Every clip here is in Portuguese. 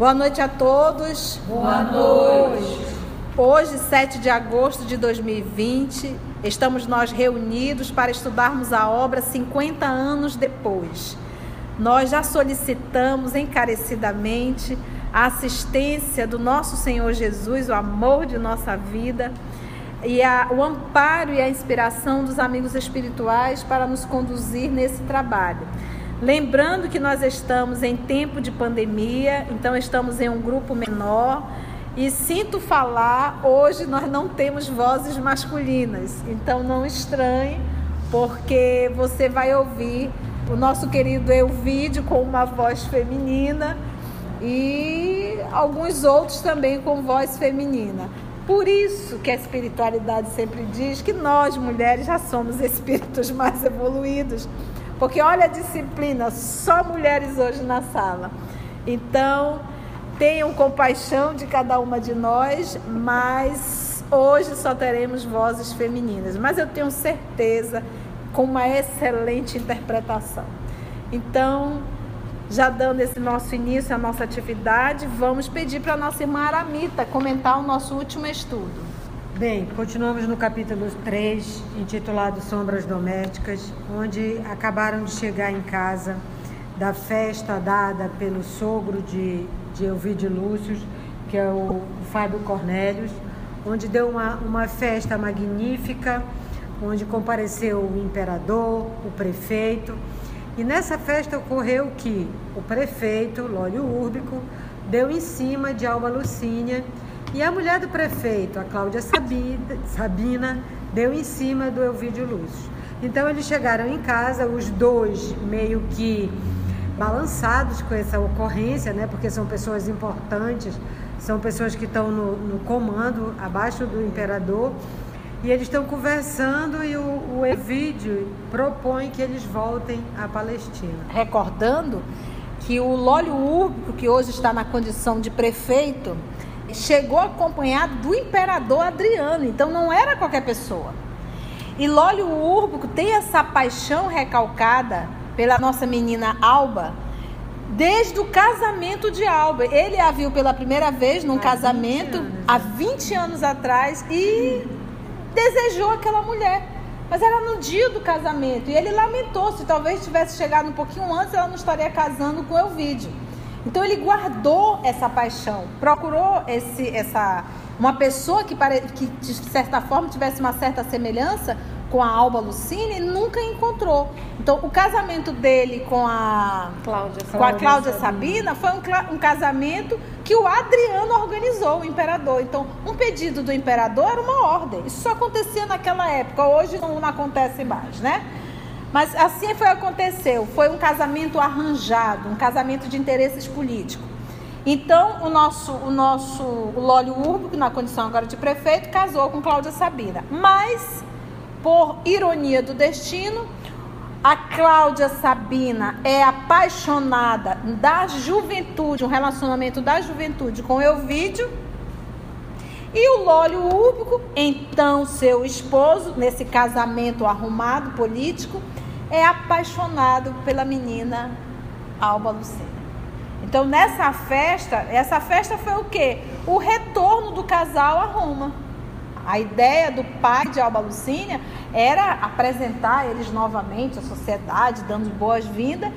Boa noite a todos. Boa noite. Hoje, 7 de agosto de 2020, estamos nós reunidos para estudarmos a obra 50 anos depois. Nós já solicitamos encarecidamente a assistência do nosso Senhor Jesus, o amor de nossa vida e a, o amparo e a inspiração dos amigos espirituais para nos conduzir nesse trabalho. Lembrando que nós estamos em tempo de pandemia, então estamos em um grupo menor. E sinto falar, hoje nós não temos vozes masculinas, então não estranhe, porque você vai ouvir o nosso querido Elvídio com uma voz feminina e alguns outros também com voz feminina. Por isso que a espiritualidade sempre diz que nós, mulheres, já somos espíritos mais evoluídos porque olha a disciplina, só mulheres hoje na sala. Então, tenham compaixão de cada uma de nós, mas hoje só teremos vozes femininas. Mas eu tenho certeza com uma excelente interpretação. Então, já dando esse nosso início à nossa atividade, vamos pedir para a nossa irmã Aramita comentar o nosso último estudo. Bem, continuamos no capítulo 3, intitulado Sombras Domésticas, onde acabaram de chegar em casa da festa dada pelo sogro de, de Elvide Lúcio, que é o, o Fábio Cornélios, onde deu uma, uma festa magnífica, onde compareceu o imperador, o prefeito, e nessa festa ocorreu que o prefeito, Lólio Úrbico, deu em cima de Alba Lucínia, e a mulher do prefeito, a Cláudia Sabina, deu em cima do Elvídio Lúcio. Então eles chegaram em casa, os dois meio que balançados com essa ocorrência, né? Porque são pessoas importantes, são pessoas que estão no, no comando, abaixo do imperador. E eles estão conversando e o, o Evídio propõe que eles voltem à Palestina. Recordando que o Lólio Úrbico, que hoje está na condição de prefeito, chegou acompanhado do imperador Adriano, então não era qualquer pessoa. E Lólio Úrbico tem essa paixão recalcada pela nossa menina Alba desde o casamento de Alba. Ele a viu pela primeira vez num há casamento 20 há 20 anos atrás e desejou aquela mulher. Mas era no dia do casamento e ele lamentou se talvez tivesse chegado um pouquinho antes, ela não estaria casando com Elvídio. Então ele guardou essa paixão, procurou esse, essa uma pessoa que, pare, que de certa forma tivesse uma certa semelhança com a Alba Lucine e nunca encontrou. Então o casamento dele com a Cláudia, com a Cláudia Sabina foi um, um casamento que o Adriano organizou, o imperador. Então um pedido do imperador era uma ordem. Isso só acontecia naquela época. Hoje não, não acontece mais, né? Mas assim foi aconteceu. Foi um casamento arranjado, um casamento de interesses políticos. Então, o nosso, o nosso Lólio Urbo, na condição agora de prefeito, casou com Cláudia Sabina. Mas, por ironia do destino, a Cláudia Sabina é apaixonada da juventude, um relacionamento da juventude com Elvídio e o Lólio Úbico, então seu esposo, nesse casamento arrumado político, é apaixonado pela menina Alba Lucena. Então, nessa festa, essa festa foi o quê? O retorno do casal a Roma. A ideia do pai de Alba Lucínia era apresentar eles novamente à sociedade, dando boas-vindas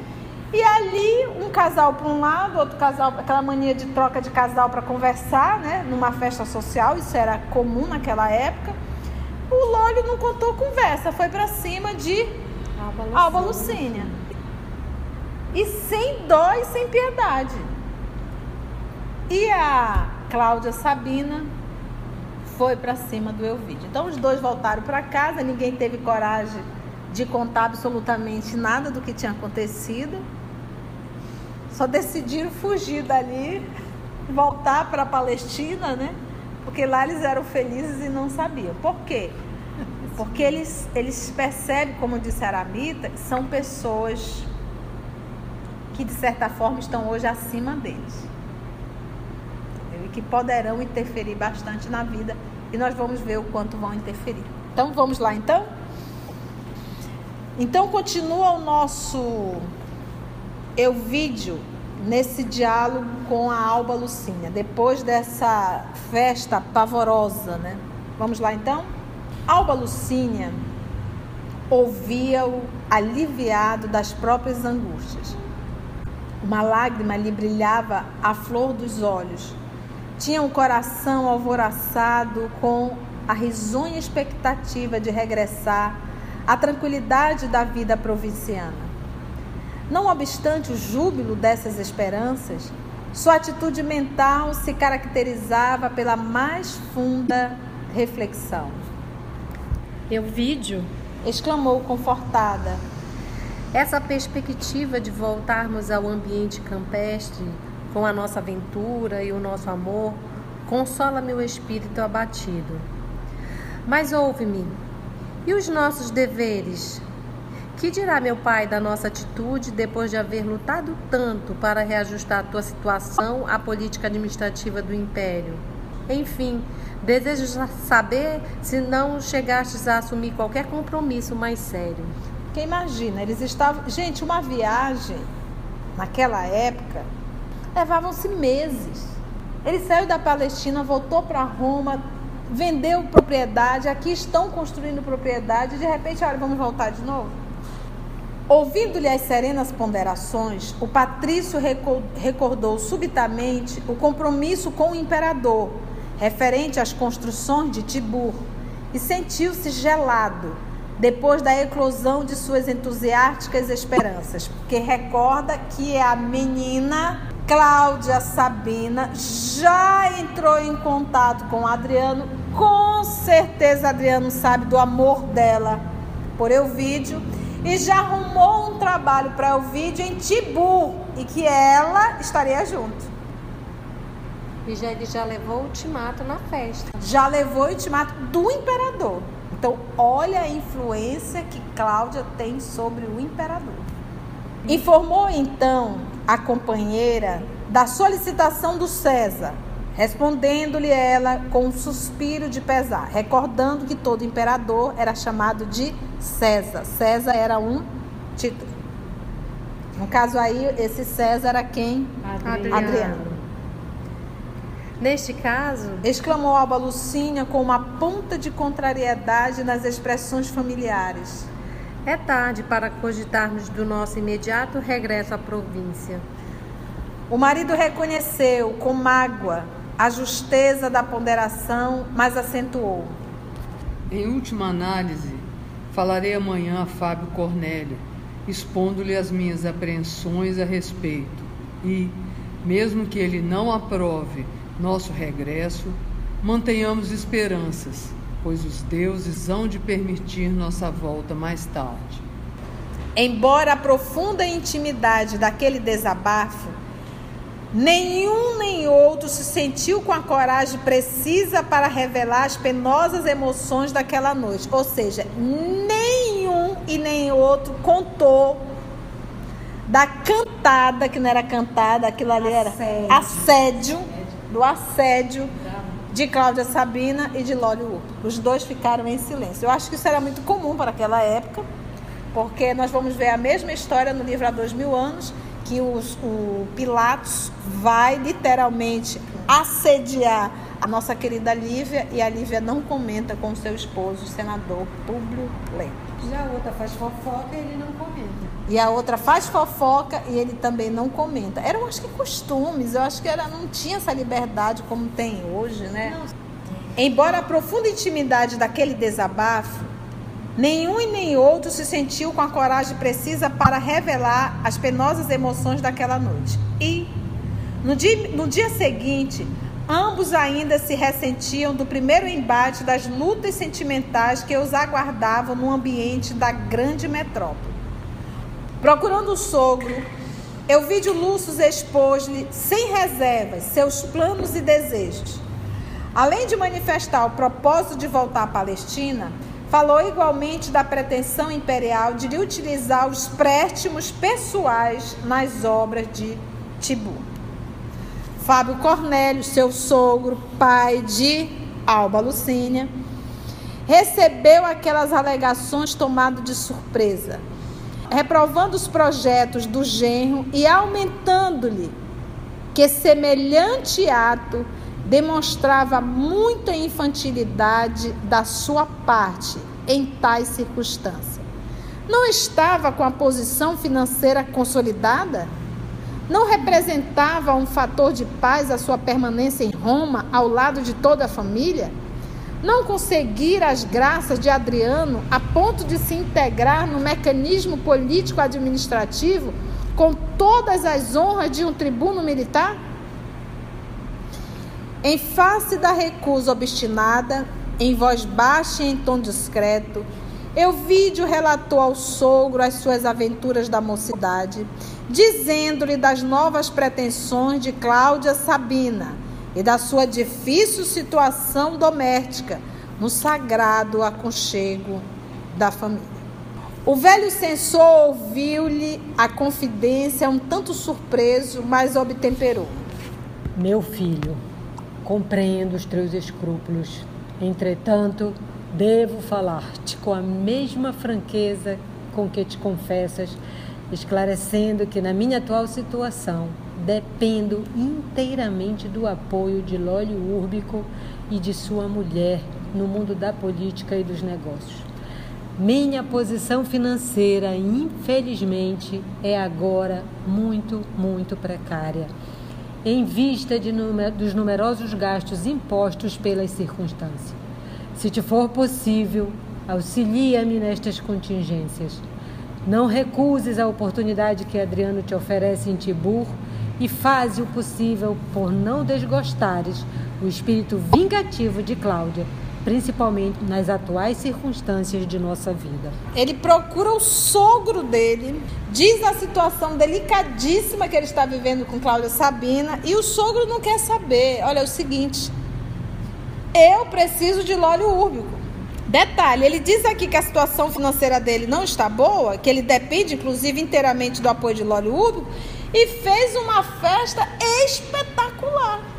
e ali, um casal para um lado, outro casal, aquela mania de troca de casal para conversar, né? Numa festa social, isso era comum naquela época. O Lólio não contou conversa, foi para cima de Alba Lucínia. E sem dó e sem piedade. E a Cláudia Sabina foi para cima do Elvídio. Então os dois voltaram para casa, ninguém teve coragem de contar absolutamente nada do que tinha acontecido só decidiram fugir dali, voltar para a Palestina, né? Porque lá eles eram felizes e não sabiam. Por quê? Porque eles, eles percebem, como disse Aramita, que são pessoas que de certa forma estão hoje acima deles. Entendeu? E que poderão interferir bastante na vida. E nós vamos ver o quanto vão interferir. Então vamos lá então? Então continua o nosso Euvídio nesse diálogo com a Alba Lucinha, depois dessa festa pavorosa, né? Vamos lá então? Alba Lucinha ouvia-o aliviado das próprias angústias. Uma lágrima lhe brilhava à flor dos olhos. Tinha um coração alvoraçado com a risonha expectativa de regressar à tranquilidade da vida provinciana. Não obstante o júbilo dessas esperanças, sua atitude mental se caracterizava pela mais funda reflexão. vídeo, exclamou confortada. Essa perspectiva de voltarmos ao ambiente campestre com a nossa aventura e o nosso amor consola meu espírito abatido. Mas ouve-me, e os nossos deveres? Que dirá meu pai da nossa atitude depois de haver lutado tanto para reajustar a tua situação à política administrativa do império? Enfim, desejo saber se não chegastes a assumir qualquer compromisso mais sério. Porque imagina, eles estavam. Gente, uma viagem naquela época levavam-se meses. Ele saiu da Palestina, voltou para Roma, vendeu propriedade, aqui estão construindo propriedade, e de repente, olha, vamos voltar de novo. Ouvindo-lhe as serenas ponderações, o patrício recordou subitamente o compromisso com o imperador, referente às construções de Tibur, e sentiu-se gelado depois da eclosão de suas entusiásticas esperanças, porque recorda que a menina Cláudia Sabina já entrou em contato com Adriano. Com certeza Adriano sabe do amor dela por Elvídio e já arrumou um trabalho para Elvídio em Tibu e que ela estaria junto. E já, ele já levou o ultimato na festa. Já levou o ultimato do imperador. Então, olha a influência que Cláudia tem sobre o imperador. Informou então a companheira da solicitação do César, respondendo-lhe ela com um suspiro de pesar, recordando que todo imperador era chamado de César. César era um título. No caso aí, esse César era quem? Adriano. Adriano. Neste caso, exclamou Alba Lucínia com uma ponta de contrariedade nas expressões familiares. É tarde para cogitarmos do nosso imediato regresso à província. O marido reconheceu com mágoa a justeza da ponderação, mas acentuou. Em última análise, falarei amanhã a Fábio Cornélio, expondo-lhe as minhas apreensões a respeito. E, mesmo que ele não aprove nosso regresso, mantenhamos esperanças pois os deuses hão de permitir nossa volta mais tarde. Embora a profunda intimidade daquele desabafo, nenhum nem outro se sentiu com a coragem precisa para revelar as penosas emoções daquela noite. Ou seja, nenhum e nem outro contou da cantada, que não era cantada, aquilo ali era assédio, assédio do assédio de Cláudia Sabina e de Urto. Os dois ficaram em silêncio. Eu acho que isso era muito comum para aquela época, porque nós vamos ver a mesma história no livro Há Dois Mil Anos, que os, o Pilatos vai literalmente assediar a nossa querida Lívia e a Lívia não comenta com seu esposo, o senador Públio Lento. E a outra faz fofoca e ele não comenta. E a outra faz fofoca e ele também não comenta. Eram, acho que, costumes. Eu acho que era, não tinha essa liberdade como tem hoje, né? Não. Embora a profunda intimidade daquele desabafo, nenhum e nem outro se sentiu com a coragem precisa para revelar as penosas emoções daquela noite. E, no dia, no dia seguinte, Ambos ainda se ressentiam do primeiro embate das lutas sentimentais que os aguardavam no ambiente da grande metrópole. Procurando o sogro, Elvídio Lúcio expôs-lhe, sem reservas, seus planos e desejos. Além de manifestar o propósito de voltar à Palestina, falou igualmente da pretensão imperial de utilizar os préstimos pessoais nas obras de Tibu. Fábio Cornélio, seu sogro, pai de Alba Lucínia, recebeu aquelas alegações tomado de surpresa. reprovando os projetos do genro e aumentando-lhe que semelhante ato demonstrava muita infantilidade da sua parte em tais circunstâncias. Não estava com a posição financeira consolidada? Não representava um fator de paz a sua permanência em Roma ao lado de toda a família? Não conseguir as graças de Adriano a ponto de se integrar no mecanismo político-administrativo com todas as honras de um tribuno militar? Em face da recusa obstinada, em voz baixa e em tom discreto, Euvídio relatou ao sogro as suas aventuras da mocidade, dizendo-lhe das novas pretensões de Cláudia Sabina e da sua difícil situação doméstica no sagrado aconchego da família. O velho censor ouviu-lhe a confidência um tanto surpreso, mas obtemperou. Meu filho, compreendo os teus escrúpulos. Entretanto, Devo falar-te com a mesma franqueza com que te confessas, esclarecendo que na minha atual situação dependo inteiramente do apoio de Lólio Úrbico e de sua mulher no mundo da política e dos negócios. Minha posição financeira, infelizmente, é agora muito, muito precária, em vista de, dos numerosos gastos impostos pelas circunstâncias. Se te for possível, auxilia-me nestas contingências. Não recuses a oportunidade que Adriano te oferece em Tibur e faze o possível por não desgostares o espírito vingativo de Cláudia, principalmente nas atuais circunstâncias de nossa vida. Ele procura o sogro dele, diz a situação delicadíssima que ele está vivendo com Cláudia Sabina e o sogro não quer saber. Olha, é o seguinte, eu preciso de lólio úrbico. Detalhe, ele diz aqui que a situação financeira dele não está boa, que ele depende, inclusive, inteiramente do apoio de lólio úrbico, e fez uma festa espetacular.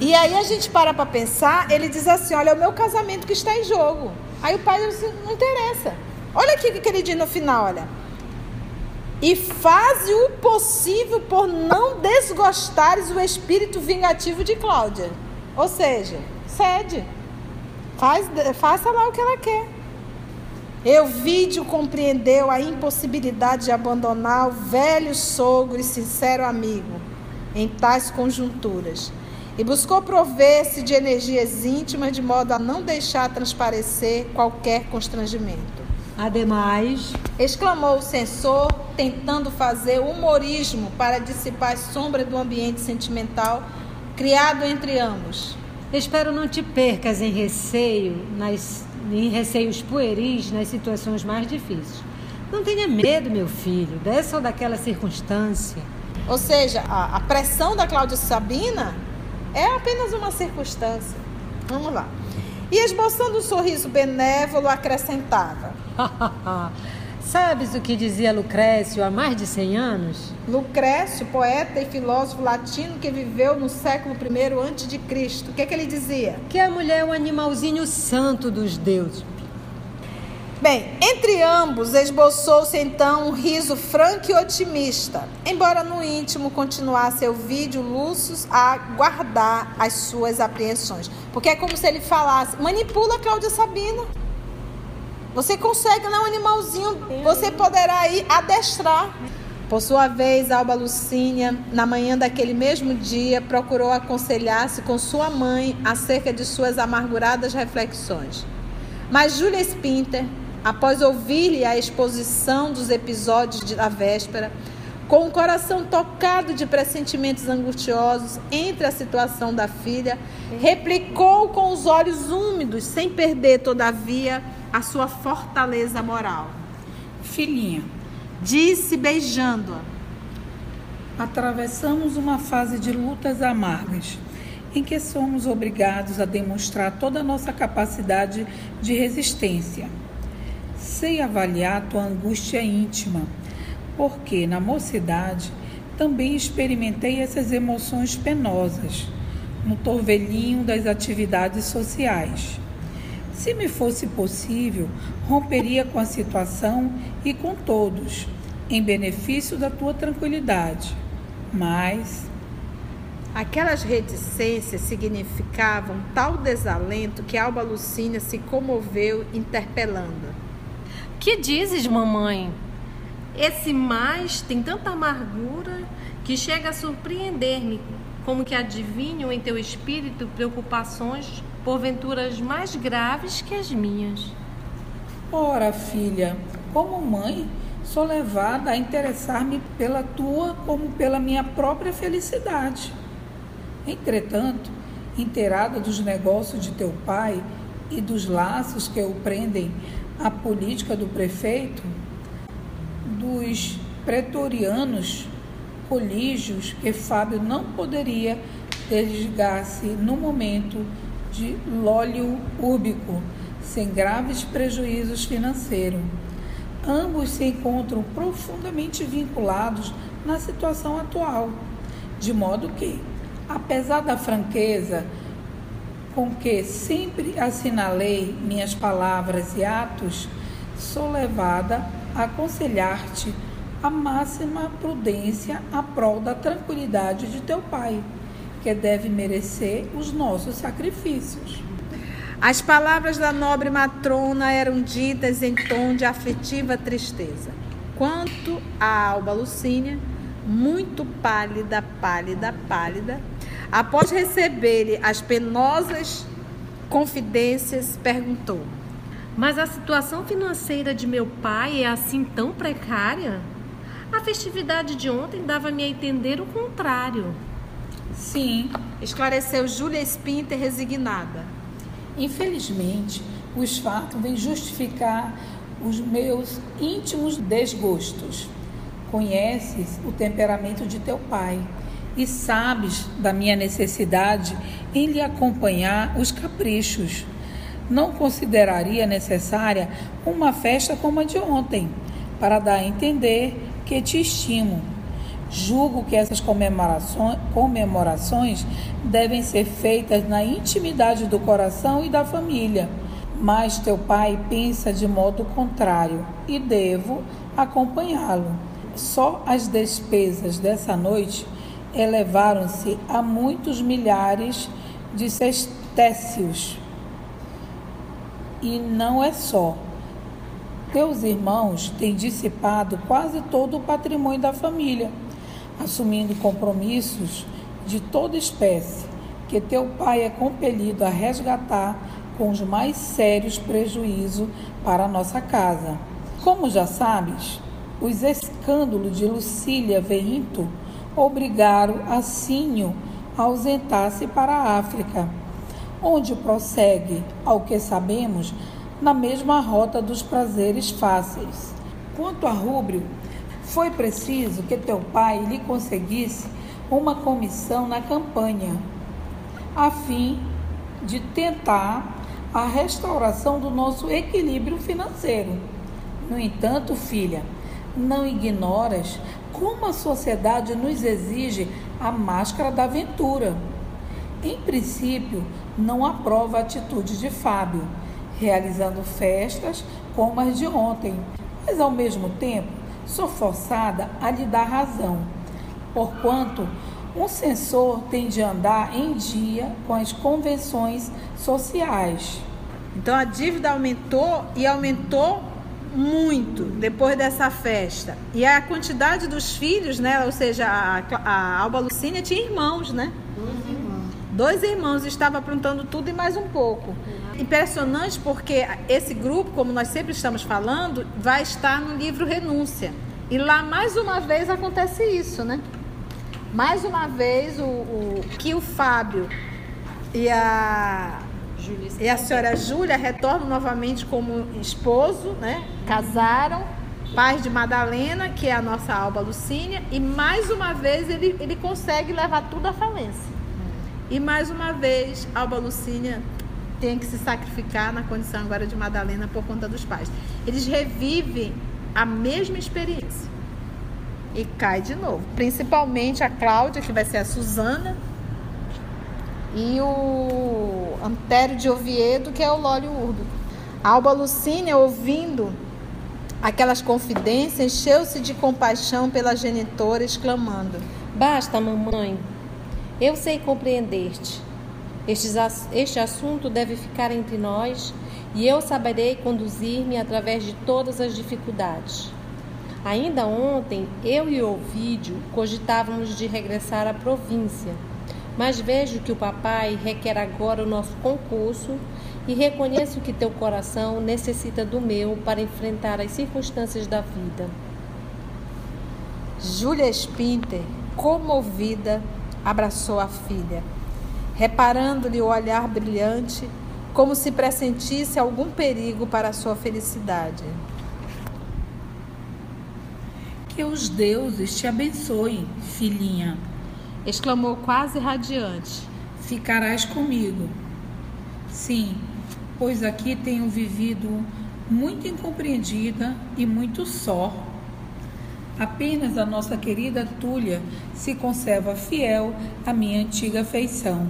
E aí a gente para para pensar, ele diz assim, olha, é o meu casamento que está em jogo. Aí o pai diz não interessa. Olha aqui o que ele diz no final, olha. E faze o possível por não desgostares o espírito vingativo de Cláudia. Ou seja, cede. Faz, faça lá o que ela quer. Euvídio compreendeu a impossibilidade de abandonar o velho sogro e sincero amigo em tais conjunturas e buscou prover-se de energias íntimas de modo a não deixar transparecer qualquer constrangimento. Ademais, exclamou o censor, tentando fazer humorismo para dissipar as sombras do ambiente sentimental criado entre ambos. Espero não te percas em receio, nas, em receios pueris nas situações mais difíceis. Não tenha medo, meu filho, dessa ou daquela circunstância. Ou seja, a, a pressão da Cláudia Sabina é apenas uma circunstância. Vamos lá. E esboçando um sorriso benévolo, acrescentava: Sabes o que dizia Lucrécio há mais de 100 anos? Lucrécio, poeta e filósofo latino que viveu no século I Cristo. O que, é que ele dizia? Que a mulher é o animalzinho santo dos deuses. Bem, entre ambos esboçou-se então um riso franco e otimista, embora no íntimo continuasse o vídeo Lúcio a guardar as suas apreensões. Porque é como se ele falasse: manipula Cláudia Sabina. Você consegue, não é um animalzinho, você poderá ir adestrar. Por sua vez, Alba Lucínia, na manhã daquele mesmo dia, procurou aconselhar-se com sua mãe acerca de suas amarguradas reflexões. Mas Júlia Spinter, após ouvir-lhe a exposição dos episódios da véspera, com o coração tocado de pressentimentos angustiosos entre a situação da filha, replicou com os olhos úmidos, sem perder, todavia, a sua fortaleza moral. Filhinha, disse beijando-a. Atravessamos uma fase de lutas amargas, em que somos obrigados a demonstrar toda a nossa capacidade de resistência. Sei avaliar tua angústia íntima, porque na mocidade também experimentei essas emoções penosas, no torvelinho das atividades sociais Se me fosse possível, romperia com a situação e com todos, em benefício da tua tranquilidade. Mas. Aquelas reticências significavam tal desalento que Alba Lucínia se comoveu, interpelando. Que dizes, mamãe? Esse mais tem tanta amargura que chega a surpreender-me, como que adivinho em teu espírito preocupações porventuras mais graves que as minhas. Ora, filha, como mãe, sou levada a interessar-me pela tua como pela minha própria felicidade. Entretanto, inteirada dos negócios de teu pai e dos laços que o prendem à política do prefeito, dos pretorianos colígios que Fábio não poderia desligar-se no momento de lólio úbico, sem graves prejuízos financeiros. Ambos se encontram profundamente vinculados na situação atual, de modo que, apesar da franqueza com que sempre assinalei minhas palavras e atos, sou levada a aconselhar-te a máxima prudência a prol da tranquilidade de teu pai que deve merecer os nossos sacrifícios. As palavras da nobre matrona eram ditas em tom de afetiva tristeza. Quanto a Alba Lucínia, muito pálida, pálida, pálida, após receber as penosas confidências, perguntou: Mas a situação financeira de meu pai é assim tão precária? A festividade de ontem dava-me a entender o contrário. Sim, esclareceu Júlia Spinter resignada. Infelizmente, os fatos vêm justificar os meus íntimos desgostos. Conheces o temperamento de teu pai e sabes da minha necessidade em lhe acompanhar os caprichos. Não consideraria necessária uma festa como a de ontem, para dar a entender que te estimo Julgo que essas comemorações, comemorações devem ser feitas na intimidade do coração e da família. Mas teu pai pensa de modo contrário e devo acompanhá-lo. Só as despesas dessa noite elevaram-se a muitos milhares de sestécios. E não é só. Teus irmãos têm dissipado quase todo o patrimônio da família assumindo compromissos de toda espécie, que teu pai é compelido a resgatar com os mais sérios prejuízos para a nossa casa. Como já sabes, os escândalos de Lucília Veinto obrigaram a Sínio a ausentar-se para a África, onde prossegue, ao que sabemos, na mesma rota dos prazeres fáceis. Quanto a Rúbrio, foi preciso que teu pai lhe conseguisse uma comissão na campanha, a fim de tentar a restauração do nosso equilíbrio financeiro. No entanto, filha, não ignoras como a sociedade nos exige a máscara da aventura. Em princípio, não aprova a atitude de Fábio, realizando festas como as de ontem, mas ao mesmo tempo sou forçada a lhe dar razão, porquanto um censor tem de andar em dia com as convenções sociais. Então a dívida aumentou e aumentou muito depois dessa festa. E a quantidade dos filhos, né? Ou seja, a, a Alba Lucínia tinha irmãos, né? Dois irmãos. Dois irmãos, estava aprontando tudo e mais um pouco. Impressionante porque esse grupo, como nós sempre estamos falando, vai estar no livro Renúncia. E lá mais uma vez acontece isso, né? Mais uma vez o, o que o Fábio e a e a senhora Júlia retornam novamente como esposo, né? Casaram, pais de Madalena, que é a nossa Alba Lucínia, e mais uma vez ele, ele consegue levar tudo à falência. E mais uma vez Alba Lucínia tem que se sacrificar na condição agora de Madalena por conta dos pais. Eles revivem a mesma experiência e cai de novo. Principalmente a Cláudia, que vai ser a Suzana, e o Antério de Oviedo, que é o Lólio Urdo. Alba Lucínia, ouvindo aquelas confidências, encheu-se de compaixão pela genitora, exclamando: Basta, mamãe, eu sei compreender-te. Este assunto deve ficar entre nós e eu saberei conduzir-me através de todas as dificuldades. Ainda ontem, eu e Ovídio cogitávamos de regressar à província, mas vejo que o papai requer agora o nosso concurso e reconheço que teu coração necessita do meu para enfrentar as circunstâncias da vida. Júlia Spinter, comovida, abraçou a filha, reparando-lhe o olhar brilhante, como se pressentisse algum perigo para a sua felicidade. Que os deuses te abençoem, filhinha, exclamou quase radiante. Ficarás comigo. Sim, pois aqui tenho vivido muito incompreendida e muito só. Apenas a nossa querida Túlia se conserva fiel à minha antiga feição,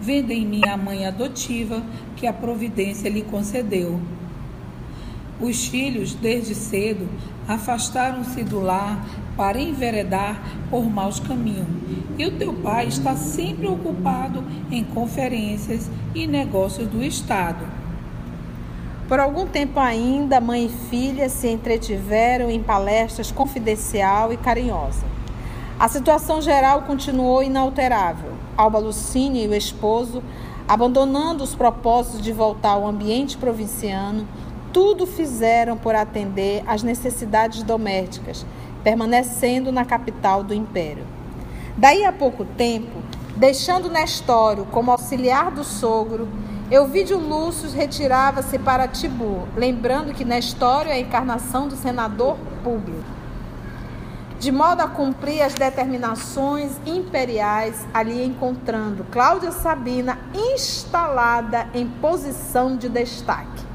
vendo em mim a mãe adotiva que a providência lhe concedeu. Os filhos, desde cedo, afastaram-se do lar para enveredar por maus caminhos, e o teu pai está sempre ocupado em conferências e negócios do Estado. Por algum tempo ainda, mãe e filha se entretiveram em palestras confidencial e carinhosa. A situação geral continuou inalterável. Alba Lucínia e o esposo, abandonando os propósitos de voltar ao ambiente provinciano, tudo fizeram por atender às necessidades domésticas, permanecendo na capital do império. Daí a pouco tempo, deixando Nestório como auxiliar do sogro, Euvídio Lúcio retirava-se para Tibur, lembrando que Nestório é a encarnação do senador Públio. De modo a cumprir as determinações imperiais, ali encontrando Cláudia Sabina instalada em posição de destaque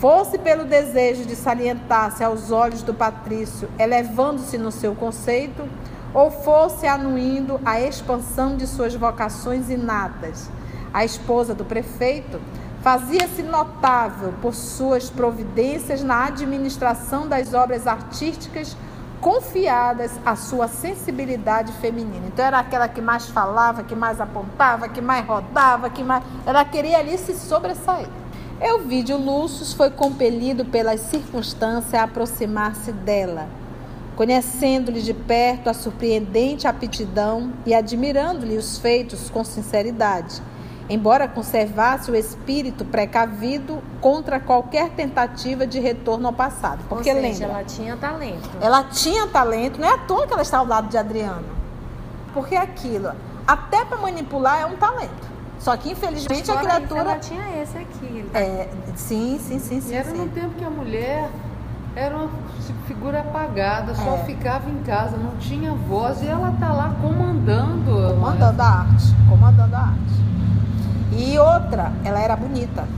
fosse pelo desejo de salientar-se aos olhos do patrício, elevando-se no seu conceito, ou fosse anuindo a expansão de suas vocações inatas. A esposa do prefeito fazia-se notável por suas providências na administração das obras artísticas confiadas à sua sensibilidade feminina. Então era aquela que mais falava, que mais apontava, que mais rodava, que mais ela queria ali se sobressair. Elvídio Lúcio foi compelido pelas circunstâncias a aproximar-se dela, conhecendo-lhe de perto a surpreendente aptidão e admirando-lhe os feitos com sinceridade, embora conservasse o espírito precavido contra qualquer tentativa de retorno ao passado. Porque Ou seja, lembra, ela tinha talento. Ela tinha talento, não é à toa que ela está ao lado de Adriano. Porque aquilo, até para manipular, é um talento. Só que infelizmente a criatura. Ela tinha esse aqui. Tá... É, sim, sim, sim, sim. E era sim. no tempo que a mulher era uma figura apagada, só é. ficava em casa, não tinha voz e ela tá lá comandando. Comandando a arte. Comandando a arte. E outra, ela era bonita.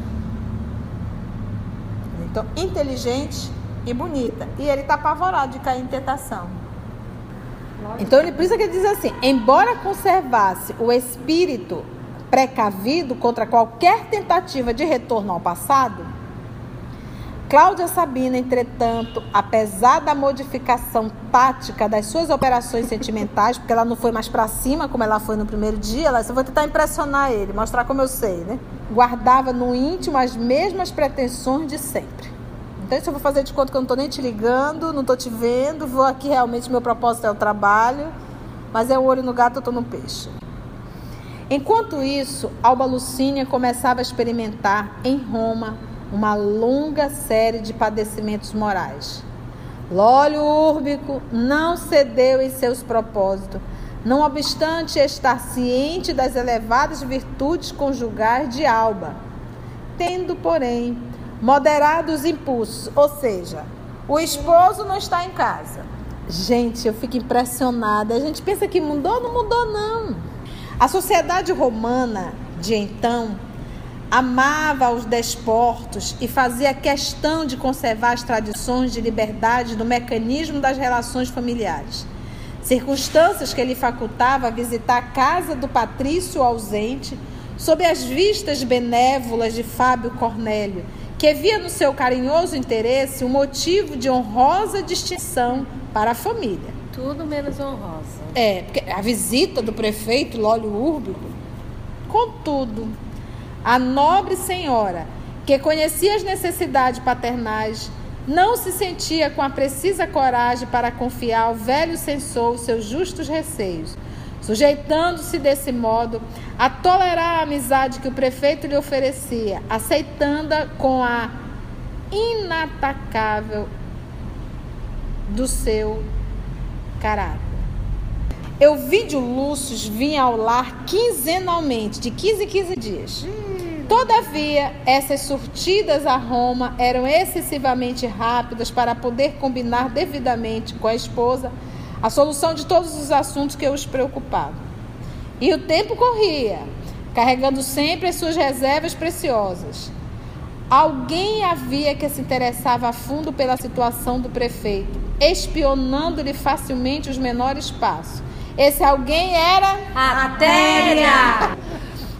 Então, inteligente e bonita. E ele tá apavorado de cair em tentação. Então, ele, por isso que ele diz assim: embora conservasse o espírito precavido contra qualquer tentativa de retorno ao passado? Cláudia Sabina, entretanto, apesar da modificação tática das suas operações sentimentais, porque ela não foi mais para cima como ela foi no primeiro dia, ela disse, vou tentar impressionar ele, mostrar como eu sei, né? Guardava no íntimo as mesmas pretensões de sempre. Então, isso eu vou fazer de conta que eu não estou nem te ligando, não estou te vendo, vou aqui realmente, meu propósito é o trabalho, mas é o olho no gato, eu estou no peixe. Enquanto isso, Alba Lucínia começava a experimentar em Roma uma longa série de padecimentos morais. Lólio Úrbico não cedeu em seus propósitos, não obstante estar ciente das elevadas virtudes conjugais de Alba, tendo, porém, moderado os impulsos, ou seja, o esposo não está em casa. Gente, eu fico impressionada. A gente pensa que mudou, não mudou não. A sociedade romana de então amava os desportos e fazia questão de conservar as tradições de liberdade no mecanismo das relações familiares. circunstâncias que lhe facultava visitar a casa do patrício ausente, sob as vistas benévolas de Fábio Cornélio, que via no seu carinhoso interesse um motivo de honrosa distinção para a família. Tudo menos honrosa. É, porque a visita do prefeito Lólio Úrbico. Contudo, a nobre senhora, que conhecia as necessidades paternais, não se sentia com a precisa coragem para confiar ao velho censor os seus justos receios, sujeitando-se desse modo a tolerar a amizade que o prefeito lhe oferecia, aceitando-a com a inatacável do seu caráter. Euvídio Lúcio vinha ao lar quinzenalmente, de 15 em 15 dias. Todavia, essas surtidas a Roma eram excessivamente rápidas para poder combinar devidamente com a esposa a solução de todos os assuntos que os preocupavam. E o tempo corria, carregando sempre as suas reservas preciosas. Alguém havia que se interessava a fundo pela situação do prefeito, espionando-lhe facilmente os menores passos. Esse alguém era a Téria,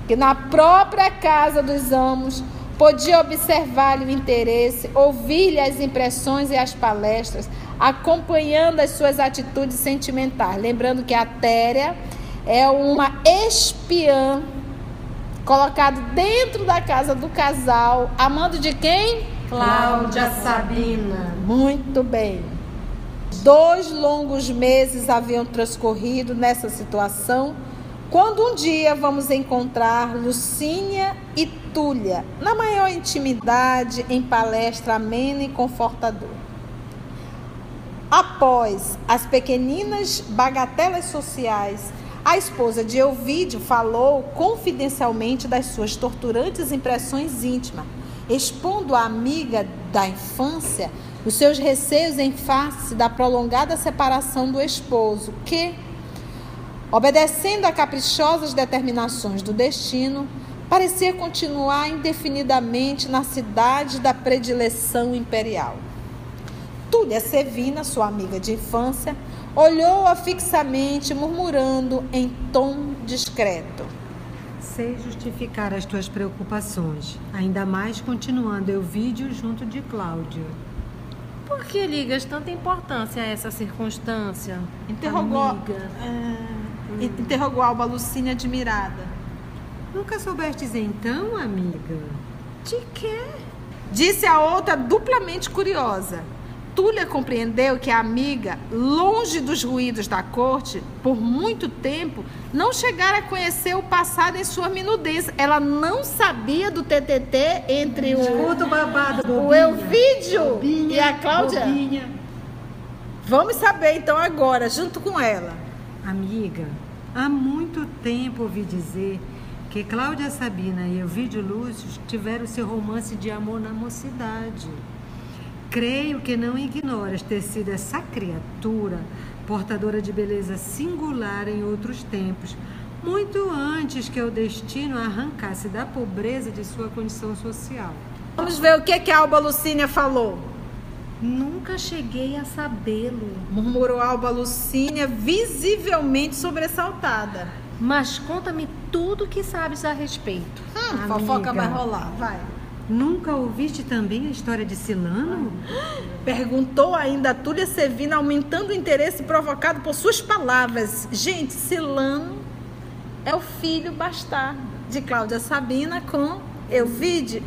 que na própria casa dos amos podia observar-lhe o interesse, ouvir-lhe as impressões e as palestras, acompanhando as suas atitudes sentimentais. Lembrando que a Téria é uma espiã colocada dentro da casa do casal, amando de quem? Cláudia Sabina. Muito bem. Dois longos meses haviam transcorrido nessa situação, quando um dia vamos encontrar Lucínia e Túlia na maior intimidade em palestra amena e confortadora. Após as pequeninas bagatelas sociais, a esposa de Elvídio falou confidencialmente das suas torturantes impressões íntimas, expondo à amiga da infância os seus receios em face da prolongada separação do esposo, que, obedecendo a caprichosas determinações do destino, parecia continuar indefinidamente na cidade da predileção imperial. Túlia Sevina, sua amiga de infância, olhou-a fixamente, murmurando em tom discreto. Sei justificar as tuas preocupações, ainda mais continuando eu vídeo junto de Cláudio. Por que ligas tanta importância a essa circunstância? Interrogou, Amiga. é, interrogou Alba Lucínia admirada. Nunca soubestes então, amiga? De quê? Disse a outra duplamente curiosa. Túlia compreendeu que a amiga, longe dos ruídos da corte, por muito tempo, não chegara a conhecer o passado em sua minudez. Ela não sabia do TTT entre o, Escuta o babado, o. Elvídio Bobinha, e a Cláudia. bobinha. Vamos saber então agora, junto com ela. Amiga, há muito tempo ouvi dizer que Cláudia Sabina e Elvídio Lúcio tiveram seu romance de amor na mocidade. Creio que não ignoras ter sido essa criatura portadora de beleza singular em outros tempos, muito antes que o destino a arrancasse da pobreza de sua condição social. Vamos ver o que, que a Alba Lucínia falou. Nunca cheguei a sabê-lo. Murmurou Alba Lucínia, visivelmente sobressaltada. Mas conta-me tudo o que sabes a respeito. Hum, fofoca vai rolar, vai. Nunca ouviste também a história de Silano? Perguntou ainda a Túlia Sevina, aumentando o interesse provocado por suas palavras. Gente, Silano é o filho bastardo de Cláudia Sabina com Elvide.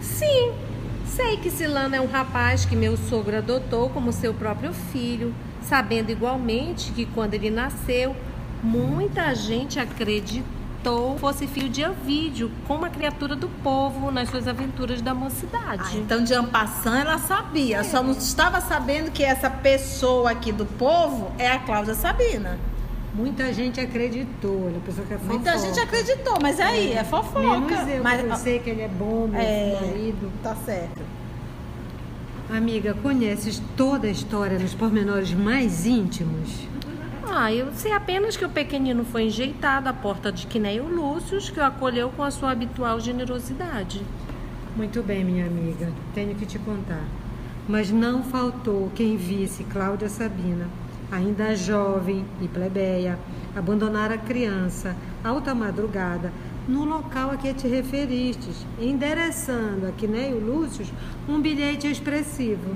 Sim, sei que Silano é um rapaz que meu sogro adotou como seu próprio filho, sabendo igualmente que quando ele nasceu, muita gente acreditou fosse filho de Elvídio, com uma criatura do povo nas suas aventuras da mocidade. Ah, então de Ampassan ela sabia, só não estava sabendo que essa pessoa aqui do povo é a Cláudia Sabina. Muita gente acreditou, ele pensou que é fofoca. Muita gente acreditou, mas aí é, fofoca. Menos eu, mas, que eu sei que ele é bom, meu é, marido. tá certo. Amiga, conheces toda a história nos pormenores mais íntimos? Ah, eu sei apenas que o pequenino foi enjeitado à porta de Quinéio Lúcio, que o acolheu com a sua habitual generosidade. Muito bem, minha amiga, tenho que te contar. Mas não faltou quem visse Cláudia Sabina ainda jovem e plebeia, abandonar a criança, alta madrugada, no local a que te referistes, endereçando a Quinéio Lúcio um bilhete expressivo.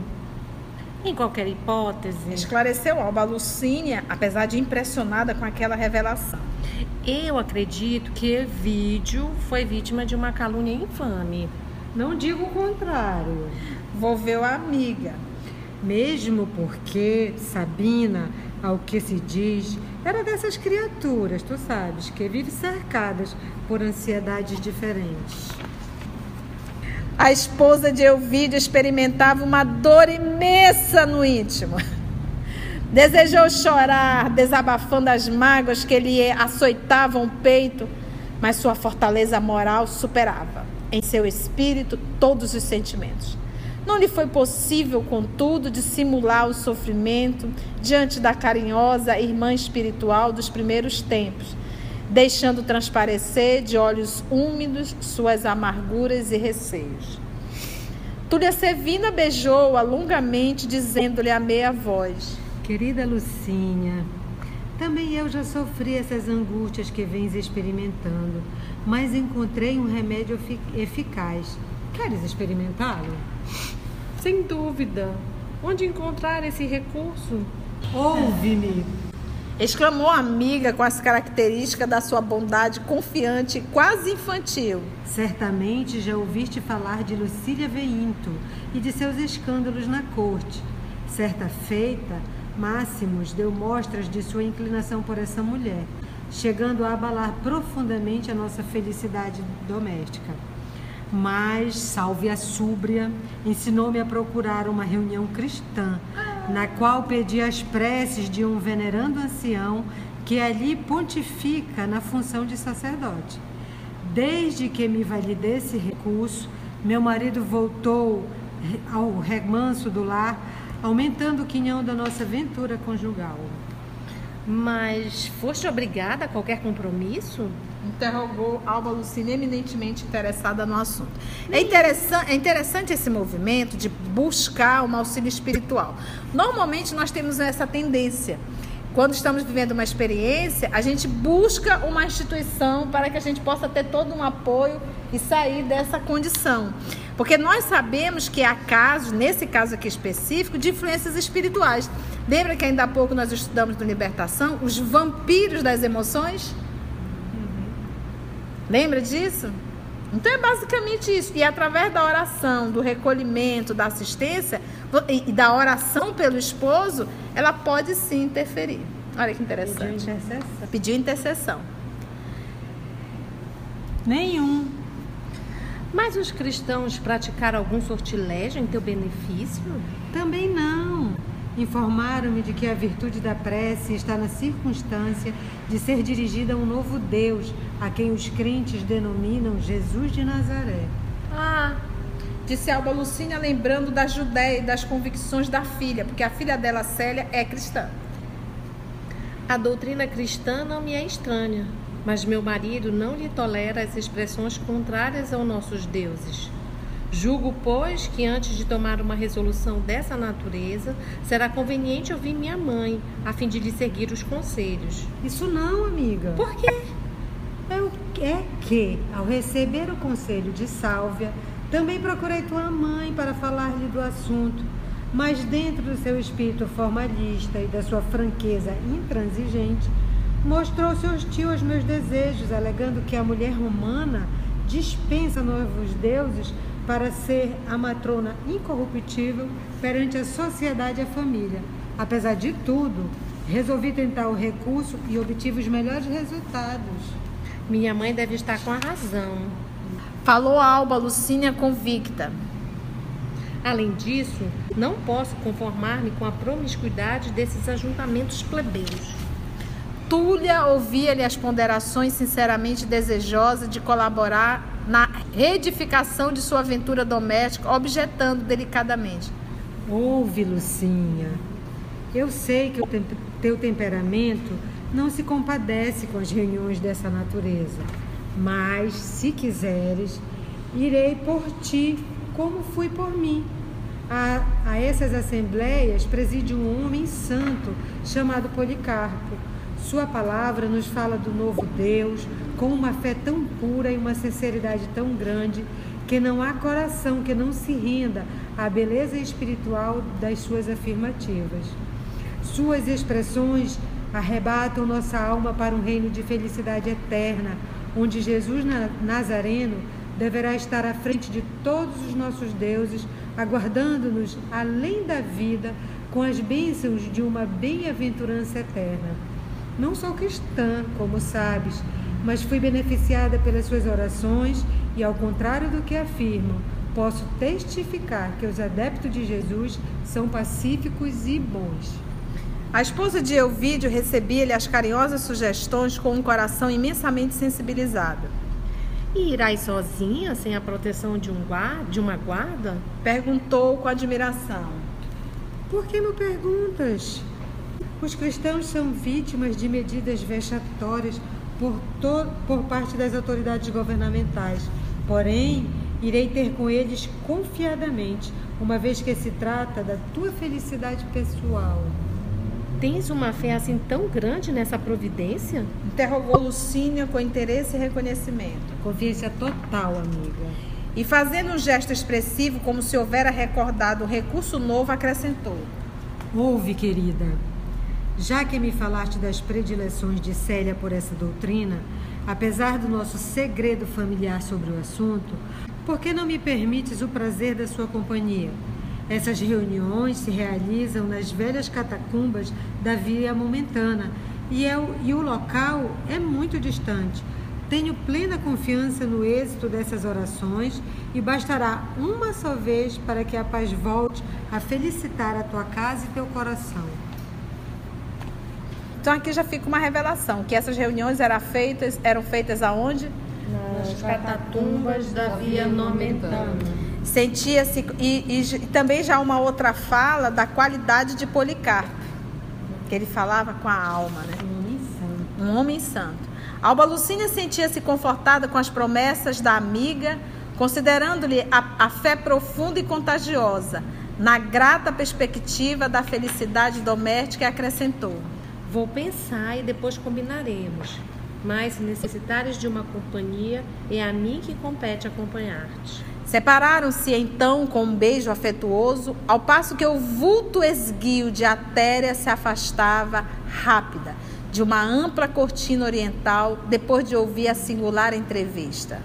Em qualquer hipótese. Esclareceu Alba Lucínia, apesar de impressionada com aquela revelação. Eu acredito que Evídio foi vítima de uma calúnia infame. Não digo o contrário. Volveu a amiga. Mesmo porque Sabina, ao que se diz, era dessas criaturas, tu sabes, que vivem cercadas por ansiedades diferentes. A esposa de Elvídio experimentava uma dor imensa no íntimo. Desejou chorar, desabafando as mágoas que lhe açoitavam o peito, mas sua fortaleza moral superava em seu espírito todos os sentimentos. Não lhe foi possível, contudo, dissimular o sofrimento diante da carinhosa irmã espiritual dos primeiros tempos, deixando transparecer de olhos úmidos suas amarguras e receios. Túlia Sevina beijou-a longamente, dizendo-lhe a meia voz: Querida Lucinha, também eu já sofri essas angústias que vens experimentando, mas encontrei um remédio eficaz. Queres experimentá-lo? Sem dúvida. Onde encontrar esse recurso? Ouve-me! Exclamou a amiga com as características da sua bondade confiante quase infantil. Certamente já ouviste falar de Lucília Veinto e de seus escândalos na corte. Certa feita, Máximos deu mostras de sua inclinação por essa mulher, chegando a abalar profundamente a nossa felicidade doméstica. Mas, salve a súbria, ensinou-me a procurar uma reunião cristã, na qual pedi as preces de um venerando ancião que ali pontifica na função de sacerdote. Desde que me validei recurso, meu marido voltou ao remanso do lar aumentando o quinhão da nossa aventura conjugal. Mas foste obrigada a qualquer compromisso? Interrogou Alba Lucina, eminentemente interessada no assunto. É interessante, é interessante esse movimento de buscar um auxílio espiritual. Normalmente nós temos essa tendência. Quando estamos vivendo uma experiência, a gente busca uma instituição para que a gente possa ter todo um apoio e sair dessa condição. Porque nós sabemos que há casos, nesse caso aqui específico, de influências espirituais. Lembra que ainda há pouco nós estudamos do Libertação os vampiros das emoções? Lembra disso? Então é basicamente isso. E através da oração, do recolhimento, da assistência e da oração pelo esposo, ela pode sim interferir. Olha que interessante. Pediu intercessão. Pediu intercessão. Nenhum mas os cristãos praticaram algum sortilégio em teu benefício? Também não. Informaram-me de que a virtude da prece está na circunstância de ser dirigida a um novo Deus, a quem os crentes denominam Jesus de Nazaré. Ah, disse Alba Lucínia, lembrando da Judéia e das convicções da filha, porque a filha dela, Célia, é cristã. A doutrina cristã não me é estranha mas meu marido não lhe tolera as expressões contrárias aos nossos deuses. Julgo, pois, que antes de tomar uma resolução dessa natureza, será conveniente ouvir minha mãe, a fim de lhe seguir os conselhos. Isso não, amiga. Por quê? É que, ao receber o conselho de Sálvia, também procurei tua mãe para falar-lhe do assunto, mas dentro do seu espírito formalista e da sua franqueza intransigente, mostrou-se hostil aos meus desejos, alegando que a mulher romana dispensa novos deuses para ser a matrona incorruptível perante a sociedade e a família. Apesar de tudo, resolvi tentar o recurso e obtive os melhores resultados. Minha mãe deve estar com a razão. Falou a Alba Lucínia convicta. Além disso, não posso conformar-me com a promiscuidade desses ajuntamentos plebeus. Túlia ouvia-lhe as ponderações sinceramente desejosa de colaborar na reedificação de sua aventura doméstica, objetando delicadamente. Ouve, Lucinha. Eu sei que o teu temperamento não se compadece com as reuniões dessa natureza, mas, se quiseres, irei por ti como fui por mim. A, a essas assembleias preside um homem santo chamado Policarpo. Sua palavra nos fala do novo Deus com uma fé tão pura e uma sinceridade tão grande que não há coração que não se renda à beleza espiritual das suas afirmativas. Suas expressões arrebatam nossa alma para um reino de felicidade eterna, onde Jesus Nazareno deverá estar à frente de todos os nossos deuses, aguardando-nos além da vida com as bênçãos de uma bem-aventurança eterna. Não sou cristã, como sabes, mas fui beneficiada pelas suas orações e, ao contrário do que afirmam, posso testificar que os adeptos de Jesus são pacíficos e bons. A esposa de Elvídio recebia-lhe as carinhosas sugestões com um coração imensamente sensibilizado. E irás sozinha, sem a proteção de, um guarda, de uma guarda? Perguntou com admiração. Por que me perguntas? Os cristãos são vítimas de medidas vexatórias por, to, por parte das autoridades governamentais. Porém, irei ter com eles confiadamente, uma vez que se trata da tua felicidade pessoal. Tens uma fé assim tão grande nessa providência? Interrogou Lucínia com interesse e reconhecimento. Confiança total, amiga. E fazendo um gesto expressivo, como se houvera recordado um recurso novo, acrescentou: Ouve, querida. Já que me falaste das predileções de Célia por essa doutrina, apesar do nosso segredo familiar sobre o assunto, por que não me permites o prazer da sua companhia? Essas reuniões se realizam nas velhas catacumbas da Via Momentana e, é e o local é muito distante. Tenho plena confiança no êxito dessas orações e bastará uma só vez para que a paz volte a felicitar a tua casa e teu coração. Então aqui já fica uma revelação que essas reuniões eram feitas, eram feitas aonde? Nas catatumbas da Via Nomentana. Sentia-se e, e, também já uma outra fala da qualidade de Policarpo, que ele falava com a alma, né? Um homem santo. Um homem santo. Alba Lucínia sentia-se confortada com as promessas da amiga, considerando-lhe a, a fé profunda e contagiosa, na grata perspectiva da felicidade doméstica, e acrescentou: Vou pensar e depois combinaremos. Mas se necessitares de uma companhia, é a mim que compete acompanhar-te. Separaram-se então com um beijo afetuoso, ao passo que o vulto esguio de Atéria se afastava rápida de uma ampla cortina oriental depois de ouvir a singular entrevista.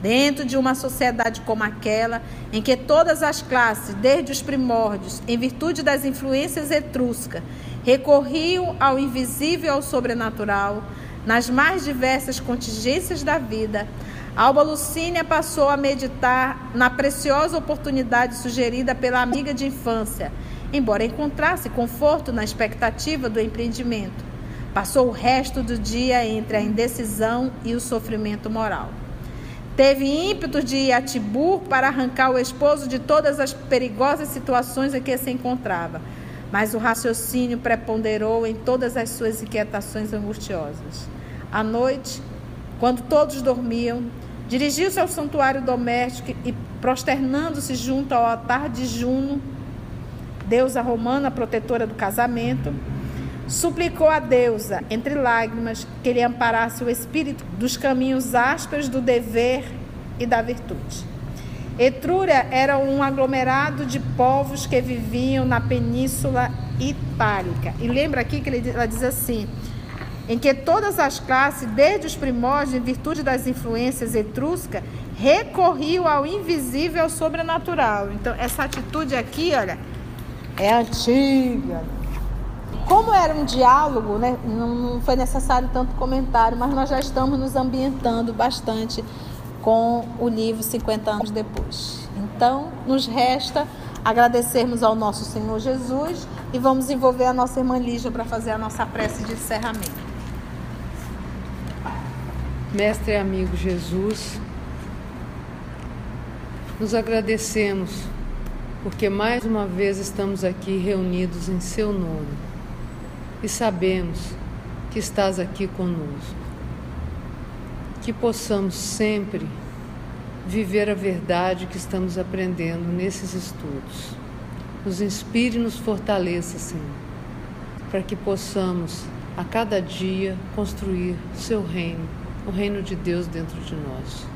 Dentro de uma sociedade como aquela, em que todas as classes, desde os primórdios, em virtude das influências etruscas, recorriam ao invisível e ao sobrenatural, nas mais diversas contingências da vida, Alba Lucínia passou a meditar na preciosa oportunidade sugerida pela amiga de infância, embora encontrasse conforto na expectativa do empreendimento. Passou o resto do dia entre a indecisão e o sofrimento moral. Teve ímpetos de ir a Tibur para arrancar o esposo de todas as perigosas situações em que se encontrava, mas o raciocínio preponderou em todas as suas inquietações angustiosas. À noite, quando todos dormiam, dirigiu-se ao santuário doméstico e, prosternando-se junto ao altar de Juno, deusa romana protetora do casamento, suplicou a deusa, entre lágrimas, que lhe amparasse o espírito dos caminhos ásperos do dever e da virtude. Etrúria era um aglomerado de povos que viviam na Península Itálica. E lembra aqui que ela diz assim: em que todas as classes, desde os primórdios, em virtude das influências etruscas, recorriam ao invisível ao sobrenatural. Então, essa atitude aqui, olha, é antiga. Como era um diálogo, né, não foi necessário tanto comentário, mas nós já estamos nos ambientando bastante com o livro 50 anos depois. Então, nos resta agradecermos ao nosso Senhor Jesus e vamos envolver a nossa irmã Lígia para fazer a nossa prece de encerramento. Mestre e amigo Jesus, nos agradecemos porque mais uma vez estamos aqui reunidos em Seu nome e sabemos que estás aqui conosco. Que possamos sempre viver a verdade que estamos aprendendo nesses estudos. nos inspire e nos fortaleça, Senhor, para que possamos a cada dia construir seu reino, o reino de Deus dentro de nós.